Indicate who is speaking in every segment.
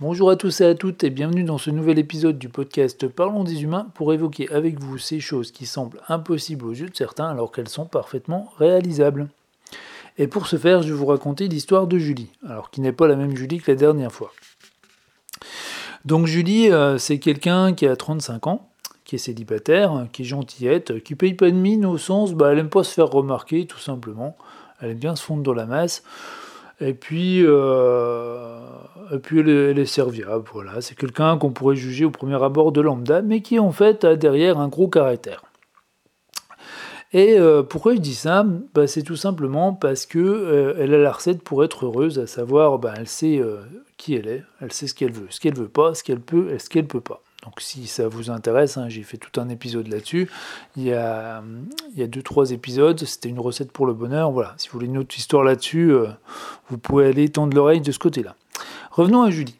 Speaker 1: Bonjour à tous et à toutes et bienvenue dans ce nouvel épisode du podcast Parlons des humains pour évoquer avec vous ces choses qui semblent impossibles aux yeux de certains alors qu'elles sont parfaitement réalisables. Et pour ce faire, je vais vous raconter l'histoire de Julie, alors qui n'est pas la même Julie que la dernière fois. Donc Julie, euh, c'est quelqu'un qui a 35 ans, qui est célibataire, qui est gentillette, qui paye pas de mine au sens, bah, elle aime pas se faire remarquer tout simplement, elle aime bien se fondre dans la masse. Et puis, euh, et puis elle, est, serviable, voilà. C'est quelqu'un qu'on pourrait juger au premier abord de lambda, mais qui en fait a derrière un gros caractère. Et euh, pourquoi je dis ça? Bah, C'est tout simplement parce que euh, elle a la recette pour être heureuse, à savoir, bah, elle sait qui elle est, elle sait ce qu'elle veut, ce qu'elle veut pas, ce qu'elle peut et ce qu'elle peut pas. Donc si ça vous intéresse, hein, j'ai fait tout un épisode là-dessus. Il y a, il y a deux, trois épisodes, c'était une recette pour le bonheur. Voilà, si vous voulez une autre histoire là-dessus, euh, vous pouvez aller tendre l'oreille de ce côté-là. Revenons à Julie.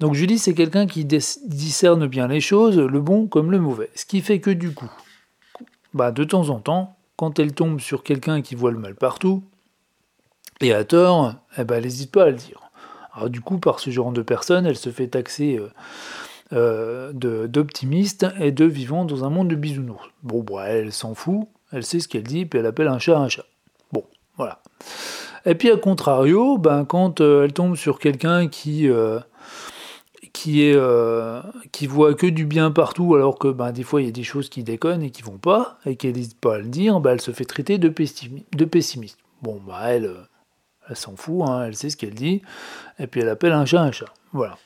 Speaker 1: Donc Julie, c'est quelqu'un qui discerne bien les choses, le bon comme le mauvais. Ce qui fait que du coup, bah, de temps en temps, quand elle tombe sur quelqu'un qui voit le mal partout, et à tort, eh ben, elle n'hésite pas à le dire. Alors du coup, par ce genre de personne, elle se fait taxer euh, euh, d'optimiste et de vivant dans un monde de bisounours. Bon, bah, elle s'en fout, elle sait ce qu'elle dit, puis elle appelle un chat un chat. Bon, voilà. Et puis, à contrario, ben, quand euh, elle tombe sur quelqu'un qui, euh, qui, est, qui voit que du bien partout, alors que ben, des fois, il y a des choses qui déconnent et qui vont pas, et qu'elle n'hésite pas à le dire, ben, elle se fait traiter de, pessimiste. Bon, elle, elle s'en fout, hein, elle sait ce qu'elle dit, et puis elle appelle un chat un chat. Voilà.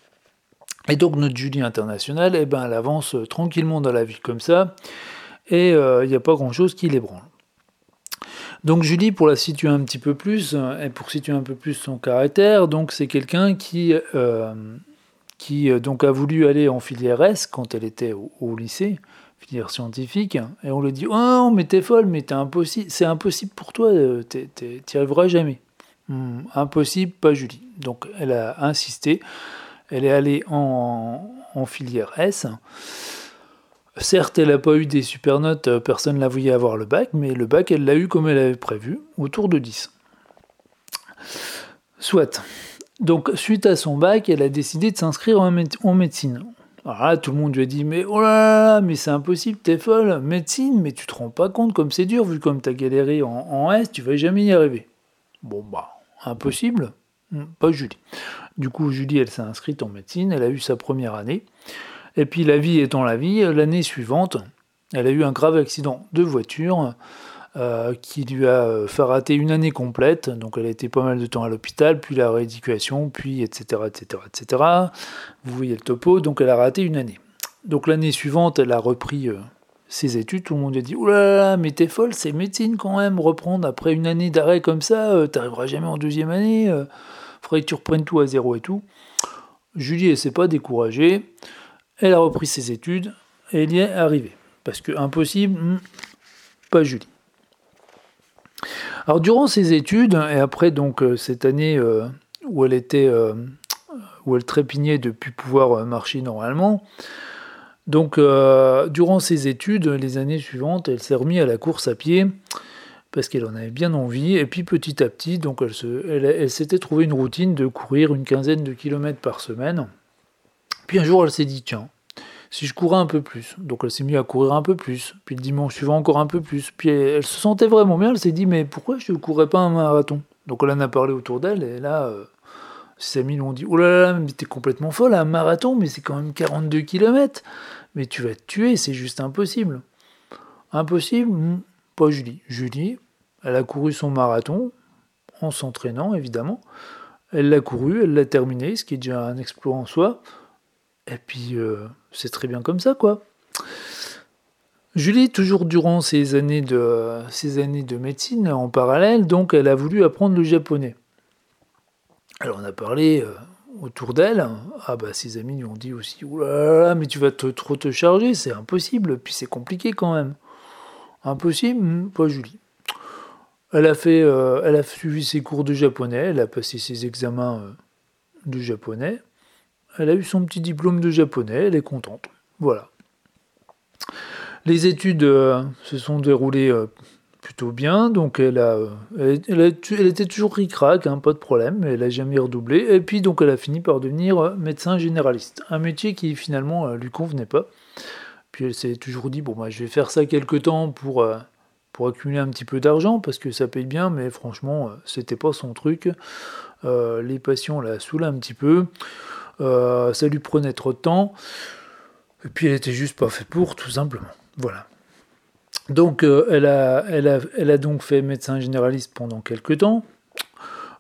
Speaker 1: Et donc notre Julie internationale, eh ben, elle avance euh, tranquillement dans la vie comme ça, et il euh, n'y a pas grand-chose qui l'ébranle. Donc Julie, pour la situer un petit peu plus, euh, et pour situer un peu plus son caractère, donc c'est quelqu'un qui, qui donc a voulu aller en filière S quand elle était au, lycée, filière scientifique, et on lui dit Oh, mais t'es folle, mais impossible, c'est impossible pour toi, t'y arriveras jamais. Hmm, impossible, pas Julie. Donc elle a insisté. Elle est allée en, filière S. Certes, elle n'a pas eu des super notes, euh, personne ne la voyait avoir le bac, mais le bac, elle l'a eu comme elle avait prévu, autour de 10. Soit. Donc, suite à son bac, elle a décidé de s'inscrire en, médecine. Alors là, tout le monde lui a dit Mais oh là là, mais c'est impossible, t'es folle, médecine, mais tu te rends pas compte comme c'est dur, vu comme t'as galéré en, en S, tu vas jamais y arriver. Bon, bah, impossible. Hmm, pas Julie. Du coup, Julie, elle s'est inscrite en médecine, elle a eu sa première année. Et puis, la vie étant la vie, l'année suivante, elle a eu un grave accident de voiture euh, qui lui a fait rater une année complète. Donc, elle a été pas mal de temps à l'hôpital, puis la rééducation, puis etc., etc., etc. Vous voyez le topo, donc elle a raté une année. Donc, l'année suivante, elle a repris euh, ses études. Tout le monde a dit Oulala, là là, mais t'es folle, c'est médecine quand même, reprendre après une année d'arrêt comme ça, euh, t'arriveras jamais en deuxième année faudrait que tu reprennes tout à zéro et tout. Julie, elle s'est pas découragée. Elle a repris ses études et elle y est arrivée. Parce que impossible, hmm, pas Julie. Alors durant ses études et après donc euh, cette année euh, où elle était euh, où elle trépignait de plus pouvoir marcher normalement, donc durant ses études, les années suivantes, elle s'est remise à la course à pied parce qu'elle en avait bien envie. Et puis petit à petit, donc elle, s'était trouvé une routine de courir une quinzaine de kilomètres par semaine. Puis un jour, elle s'est dit, tiens, si je courais un peu plus. Donc elle s'est mise à courir un peu plus. Puis le dimanche suivant, encore un peu plus. Puis elle, se sentait vraiment bien. Elle s'est dit, mais pourquoi je ne courais pas un marathon? Donc elle en a parlé autour d'elle. Et là, euh, ses amis lui ont dit, oh là là, mais t'es complètement folle, un marathon, mais c'est quand même 42 kilomètres. Mais tu vas te tuer, c'est juste impossible. Impossible. Pas Julie. Julie, elle a couru son marathon en s'entraînant, évidemment. Elle l'a couru, elle l'a terminé, ce qui est déjà un exploit en soi. Et puis, euh, c'est très bien comme ça, quoi. Julie, toujours durant ses années, de, médecine en parallèle, donc elle a voulu apprendre le japonais. Alors on a parlé euh, autour d'elle. Ah bah ses amis lui ont dit aussi, oulala, mais tu vas trop te charger, c'est impossible, puis c'est compliqué quand même. Impossible hmm, Pas Julie. Elle a, fait, euh, elle a suivi ses cours de japonais, elle a passé ses examens euh, de japonais, elle a eu son petit diplôme de japonais, elle est contente. Voilà. Les études euh, se sont déroulées plutôt bien, donc elle a, elle, était toujours ric-rac, hein, pas de problème, elle a jamais redoublé. Et puis donc elle a fini par devenir médecin généraliste, un métier qui finalement lui convenait pas. Puis elle s'est toujours dit bon bah je vais faire ça quelque temps pour pour accumuler un petit peu d'argent parce que ça paye bien, mais franchement c'était pas son truc. les patients la saoulaient un petit peu, ça lui prenait trop de temps. Et puis elle était juste pas faite pour, tout simplement. Voilà. Donc euh, elle, a, elle, a, elle, a, donc fait médecin généraliste pendant quelques temps.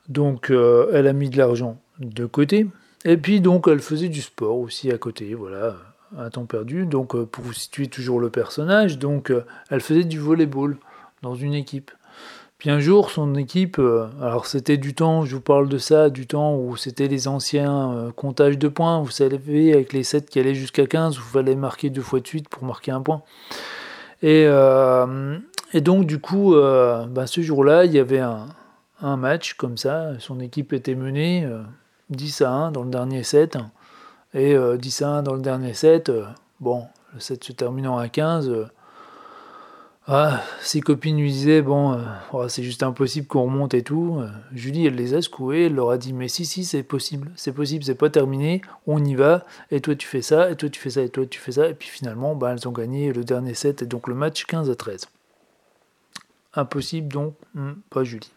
Speaker 1: Donc euh, elle a mis de l'argent de côté. Et puis donc elle faisait du sport aussi à côté, voilà, à temps perdu. Donc euh, pour vous situer toujours le personnage, donc elle faisait du volleyball dans une équipe. Puis un jour, son équipe, alors c'était du temps, je vous parle de ça, du temps où c'était les anciens comptages de points, vous savez, avec les 7 qui allaient jusqu'à 15, où fallait marquer deux fois de suite pour marquer un point. Et, euh, donc, du coup, euh, bah, ce jour-là, il y avait un, match comme ça. Son équipe était menée 10 euh, à 1 dans le dernier set. Et 10 à 1 dans le dernier set. bon, le set se terminant à 15. Ah, ses copines lui disaient bon, oh, c'est juste impossible qu'on remonte et tout. Julie, elle les a secouées, elle leur a dit mais si si c'est possible, c'est possible, c'est pas terminé, on y va. Et toi tu fais ça, et toi tu fais ça, et toi tu fais ça. Et puis finalement, bah, elles ont gagné le dernier set et donc le match 15 à 13. Impossible donc, hmm, pas Julie.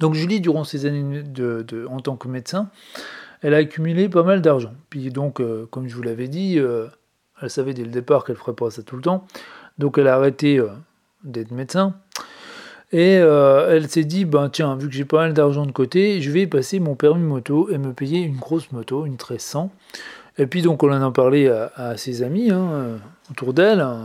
Speaker 1: Donc Julie, durant ses années de, en tant que médecin, elle a accumulé pas mal d'argent. Puis donc, euh, comme je vous l'avais dit, euh, elle savait dès le départ qu'elle ferait pas ça tout le temps. Donc elle a arrêté euh, d'être médecin. Et elle s'est dit, ben tiens, vu que j'ai pas mal d'argent de côté, je vais passer mon permis moto et me payer une grosse moto, une 1300. Et puis donc on en a parlé à, ses amis hein, autour d'elle. Hein.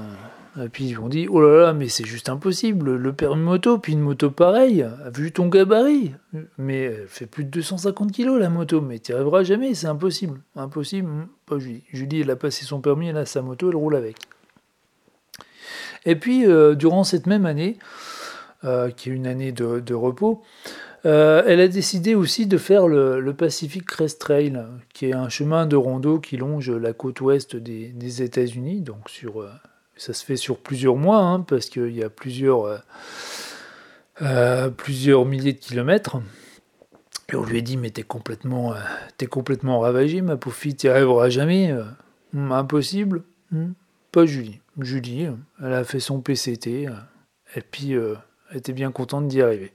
Speaker 1: Et puis ils ont dit, oh là là, mais c'est juste impossible, le permis moto, puis une moto pareille, vu ton gabarit. Mais elle fait plus de 250 kg la moto, mais tu n'y arriveras jamais, c'est impossible. Impossible, pas Julie. Julie, elle a passé son permis, elle a sa moto, elle roule avec. Et puis, euh, durant cette même année, euh, qui est une année de, repos, euh, elle a décidé aussi de faire le, Pacific Crest Trail, qui est un chemin de rando qui longe la côte ouest des, États-Unis. Donc, sur, ça se fait sur plusieurs mois, hein, parce qu'il y a plusieurs, plusieurs milliers de kilomètres. Et on lui a dit, mais t'es complètement, es complètement ravagé, ma pauvre fille, t'y arriveras jamais. impossible. Hmm. Pas Julie. Julie, elle a fait son PCT, et puis euh, elle était bien contente d'y arriver.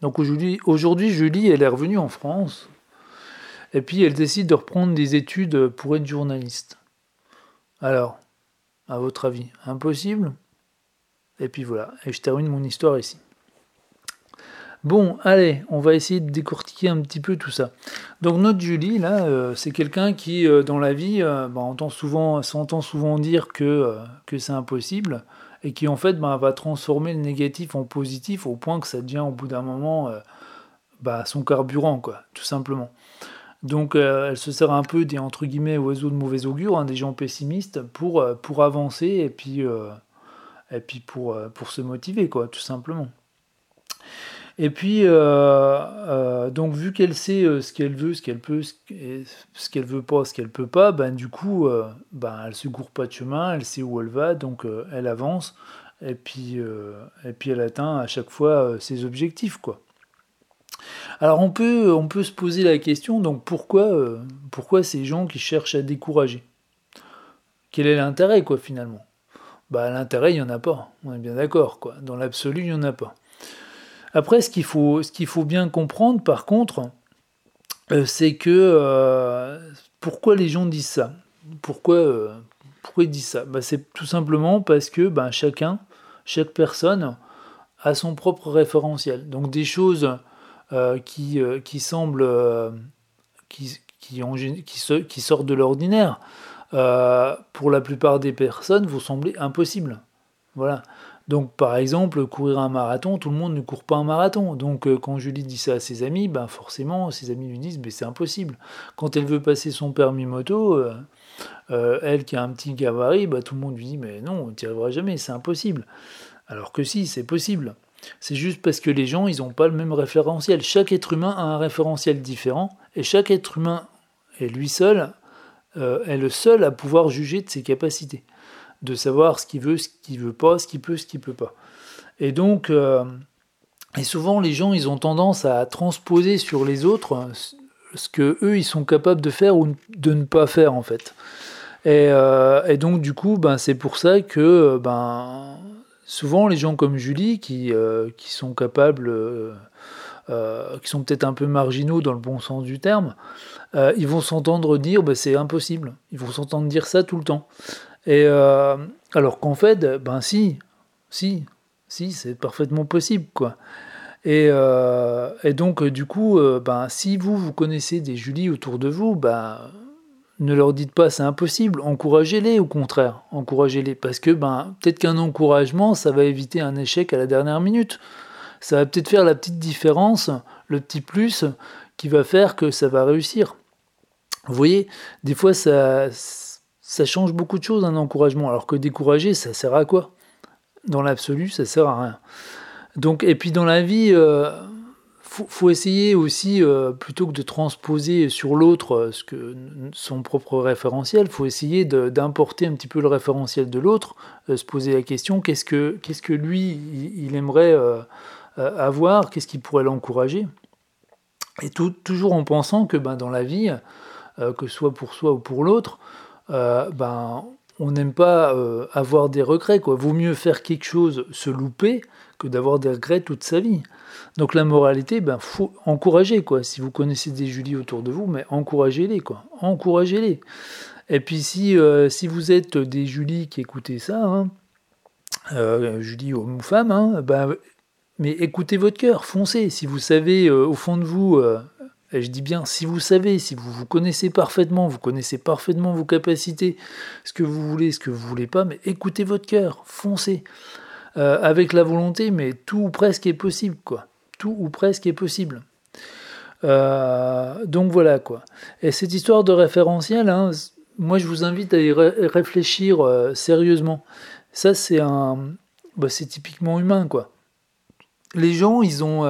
Speaker 1: Donc aujourd'hui, Julie, elle est revenue en France, et puis elle décide de reprendre des études pour être journaliste. Alors, à votre avis, impossible? Et puis voilà, et je termine mon histoire ici. Bon, allez, on va essayer de décortiquer un petit peu tout ça. Donc notre Julie, là, euh, c'est quelqu'un qui, euh, dans la vie, euh, bah, entend souvent, s'entend souvent dire que, c'est impossible, et qui en fait bah, va transformer le négatif en positif au point que ça devient au bout d'un moment bah, son carburant, quoi, tout simplement. Donc elle se sert un peu des entre guillemets oiseaux de mauvais augure, hein, des gens pessimistes, pour, pour avancer et puis, puis pour, se motiver, quoi, tout simplement. Et puis, euh, euh, donc vu qu'elle sait euh, ce qu'elle veut, ce qu'elle peut, ce qu'elle veut pas, ce qu'elle peut pas, ben du coup, ben elle se court pas de chemin, elle sait où elle va, donc elle avance, et puis, et puis elle atteint à chaque fois ses objectifs, quoi. Alors on peut, se poser la question, donc pourquoi, pourquoi ces gens qui cherchent à décourager? Quel est l'intérêt, quoi, finalement? Bah l'intérêt, il y en a pas, on est bien d'accord, quoi. Dans l'absolu, il y en a pas. Après, ce qu'il faut, ce faut bien comprendre, par contre, euh, c'est que euh, pourquoi les gens disent ça? Pourquoi, euh, pourquoi ils disent ça? Bah, C'est tout simplement parce que ben, chacun, chaque personne a son propre référentiel. Donc des choses qui, qui semblent, qui, qui, qui, qui sortent de l'ordinaire, pour la plupart des personnes, vont sembler impossibles. Voilà. Donc par exemple, courir un marathon, tout le monde ne court pas un marathon. Donc euh, quand Julie dit ça à ses amis, ben forcément ses amis lui disent ben, c'est impossible. Quand elle veut passer son permis moto, euh, euh, elle qui a un petit gabarit, ben, tout le monde lui dit mais non, tu n'y arriveras jamais, c'est impossible. Alors que si, c'est possible. C'est juste parce que les gens, ils n'ont pas le même référentiel. Chaque être humain a un référentiel différent, et chaque être humain est lui seul, est le seul à pouvoir juger de ses capacités de savoir ce qu'il veut, ce qu'il veut pas, ce qu'il peut, ce qu'il peut pas. Et donc, et souvent les gens, ils ont tendance à transposer sur les autres ce que eux, ils sont capables de faire ou de ne pas faire en fait. Et, et donc du coup, ben, c'est pour ça que ben, souvent les gens comme Julie, qui, qui sont capables euh, qui sont peut-être un peu marginaux dans le bon sens du terme, euh, ils vont s'entendre dire bah, c'est impossible. Ils vont s'entendre dire ça tout le temps. Et euh, alors qu'en fait, ben si, si, si, c'est parfaitement possible, quoi. Et, et, donc, du coup, ben, si vous, vous connaissez des Julie autour de vous, ben, ne leur dites pas c'est impossible, encouragez-les au contraire, encouragez-les, parce que ben, peut-être qu'un encouragement, ça va éviter un échec à la dernière minute ça va peut-être faire la petite différence, le petit plus qui va faire que ça va réussir. Vous voyez, des fois ça, ça change beaucoup de choses un encouragement, alors que décourager, ça sert à quoi? Dans l'absolu, ça sert à rien. Donc, et puis dans la vie, euh, faut, essayer aussi, euh, plutôt que de transposer sur l'autre euh, ce que son propre référentiel, faut essayer d'importer un petit peu le référentiel de l'autre, se poser la question qu'est-ce que, que lui, il, aimerait avoir, qu'est-ce qui pourrait l'encourager? Et toujours en pensant que ben, dans la vie, euh, que ce soit pour soi ou pour l'autre, euh, ben, on n'aime pas euh, avoir des regrets. Quoi. Vaut mieux faire quelque chose, se louper, que d'avoir des regrets toute sa vie. Donc la moralité, ben faut encourager quoi. Si vous connaissez des Julie autour de vous, mais encouragez-les quoi. Encouragez-les. Et puis si, si vous êtes des Julie qui écoutez ça, hein, Julie homme ou femme, hein, ben, mais écoutez votre cœur, foncez. Si vous savez euh, au fond de vous, euh, et je dis bien si vous savez, si vous vous connaissez parfaitement, vous connaissez parfaitement vos capacités, ce que vous voulez, ce que vous voulez pas, mais écoutez votre cœur, foncez. Euh, avec la volonté, mais tout ou presque est possible, quoi. Tout ou presque est possible. donc voilà, quoi. Et cette histoire de référentiel, hein, moi je vous invite à y réfléchir sérieusement. Ça, c'est un. Bah, c'est typiquement humain, quoi les gens, ils ont.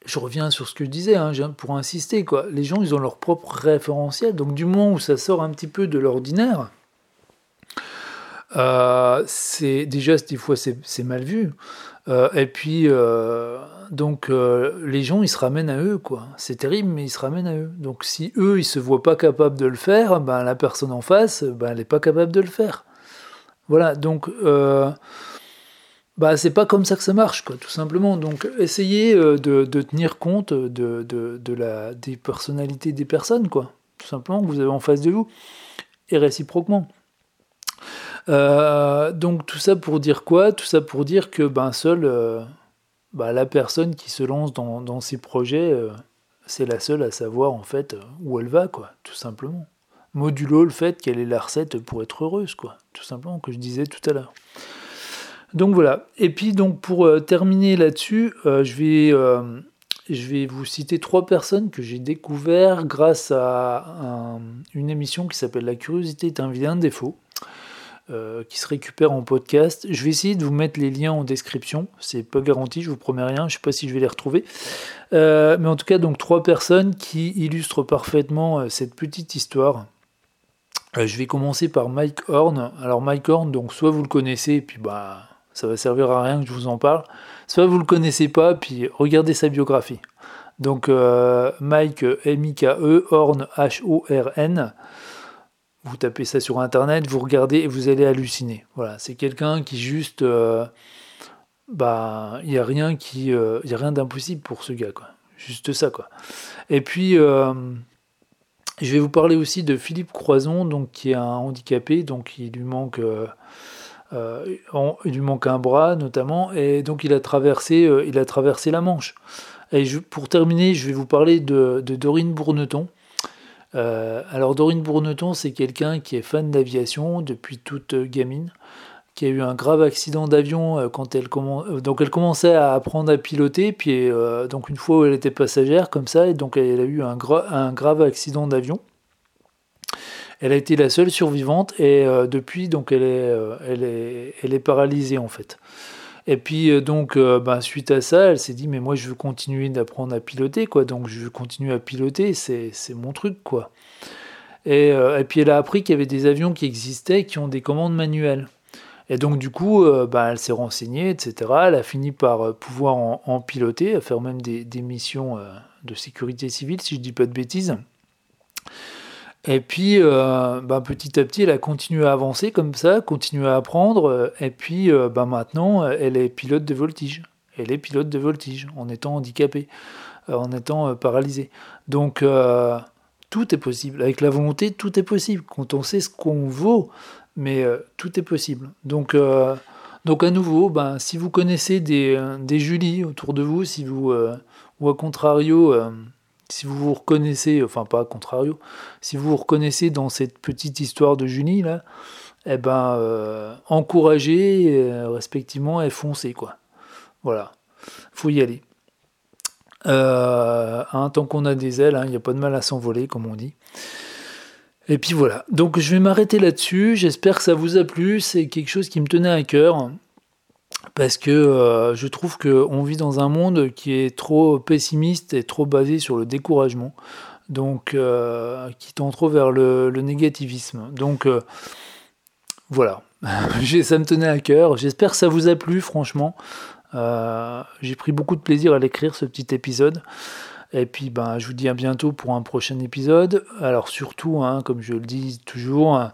Speaker 1: Euh, je reviens sur ce que je disais, hein, pour insister, quoi. Les gens, ils ont leur propre référentiel. Donc, du moment où ça sort un petit peu de l'ordinaire, euh, c'est déjà des fois c'est mal vu. Euh, et puis donc les gens ils se ramènent à eux quoi. C'est terrible mais ils se ramènent à eux. Donc si eux ils se voient pas capables de le faire, ben la personne en face ben elle n'est pas capable de le faire. Voilà donc bah, c'est pas comme ça que ça marche, quoi, tout simplement. Donc, essayez euh, de, tenir compte de, de, la, des personnalités des personnes, quoi, tout simplement, que vous avez en face de vous, et réciproquement. Euh, donc, tout ça pour dire quoi? Tout ça pour dire que ben, seule euh, bah, la personne qui se lance dans, dans ces projets, c'est la seule à savoir, en fait, où elle va, quoi, tout simplement. Modulo le fait qu'elle ait la recette pour être heureuse, quoi, tout simplement, que je disais tout à l'heure. Donc voilà. Et puis donc pour euh, terminer là-dessus, euh, je, vais, euh, je vais vous citer trois personnes que j'ai découvert grâce à une émission qui s'appelle La curiosité est un vilain défaut. qui se récupère en podcast. Je vais essayer de vous mettre les liens en description. C'est pas garanti, je vous promets rien. Je sais pas si je vais les retrouver. mais en tout cas, donc trois personnes qui illustrent parfaitement cette petite histoire. je vais commencer par Mike Horn. Alors Mike Horn, donc soit vous le connaissez, et puis bah ça va servir à rien que je vous en parle. Soit vous le connaissez pas, puis regardez sa biographie. Donc euh, Mike M-I-K-E, Horn H-O-R-N. Vous tapez ça sur internet, vous regardez et vous allez halluciner. Voilà, c'est quelqu'un qui juste, euh, bah, il y a rien qui, euh, il y a rien d'impossible pour ce gars, quoi. Juste ça, quoi. Et puis je vais vous parler aussi de Philippe Croison, donc qui est un handicapé, donc il lui manque euh, il lui manque un bras notamment, et donc il a traversé, euh, il a traversé la Manche. Et pour terminer, je vais vous parler de, Dorine Bourneton. Euh, alors Dorine Bourneton, c'est quelqu'un qui est fan d'aviation depuis toute gamine, qui a eu un grave accident d'avion quand elle, donc elle commençait à apprendre à piloter, puis donc une fois où elle était passagère comme ça, et donc elle a eu un, un grave accident d'avion. Elle a été la seule survivante et euh, depuis, donc, elle est, euh, elle, est, paralysée en fait. Et puis euh, donc, ben, suite à ça, elle s'est dit mais moi je veux continuer d'apprendre à piloter quoi. Donc je veux continuer à piloter, c'est mon truc quoi. Et, puis elle a appris qu'il y avait des avions qui existaient qui ont des commandes manuelles. Et donc du coup, bah, elle s'est renseignée, etc. Elle a fini par pouvoir en, piloter, à faire même des, missions de sécurité civile, si je dis pas de bêtises. Et puis, bah, petit à petit, elle a continué à avancer comme ça, continué à apprendre. Et puis, bah, maintenant, elle est pilote de voltige. Elle est pilote de voltige en étant handicapée, en étant paralysée. Donc, tout est possible. Avec la volonté, tout est possible. Quand on sait ce qu'on vaut, mais euh, tout est possible. Donc, euh, donc à nouveau, ben, si vous connaissez des, euh, des Julie autour de vous, si vous, ou à contrario, si vous vous reconnaissez, enfin pas à contrario, si vous vous reconnaissez dans cette petite histoire de Julie, là, eh ben, encouragez respectivement et foncez, quoi. Voilà, faut y aller. Euh, hein, tant qu'on a des ailes, il hein, n'y a pas de mal à s'envoler, comme on dit. Et puis voilà. Donc je vais m'arrêter là-dessus. J'espère que ça vous a plu. C'est quelque chose qui me tenait à cœur. Parce que euh, je trouve qu'on vit dans un monde qui est trop pessimiste et trop basé sur le découragement. Donc, euh, qui tend trop vers le, négativisme. Donc, voilà. ça me tenait à cœur. J'espère que ça vous a plu, franchement. Euh, j'ai pris beaucoup de plaisir à l'écrire, ce petit épisode. Et puis, ben, je vous dis à bientôt pour un prochain épisode. Alors, surtout, hein, comme je le dis toujours,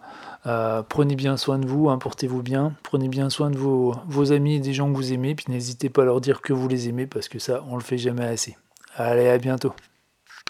Speaker 1: euh, prenez bien soin de vous, hein, portez-vous bien, prenez bien soin de vos, amis et des gens que vous aimez, puis n'hésitez pas à leur dire que vous les aimez, parce que ça, on le fait jamais assez. Allez, à bientôt.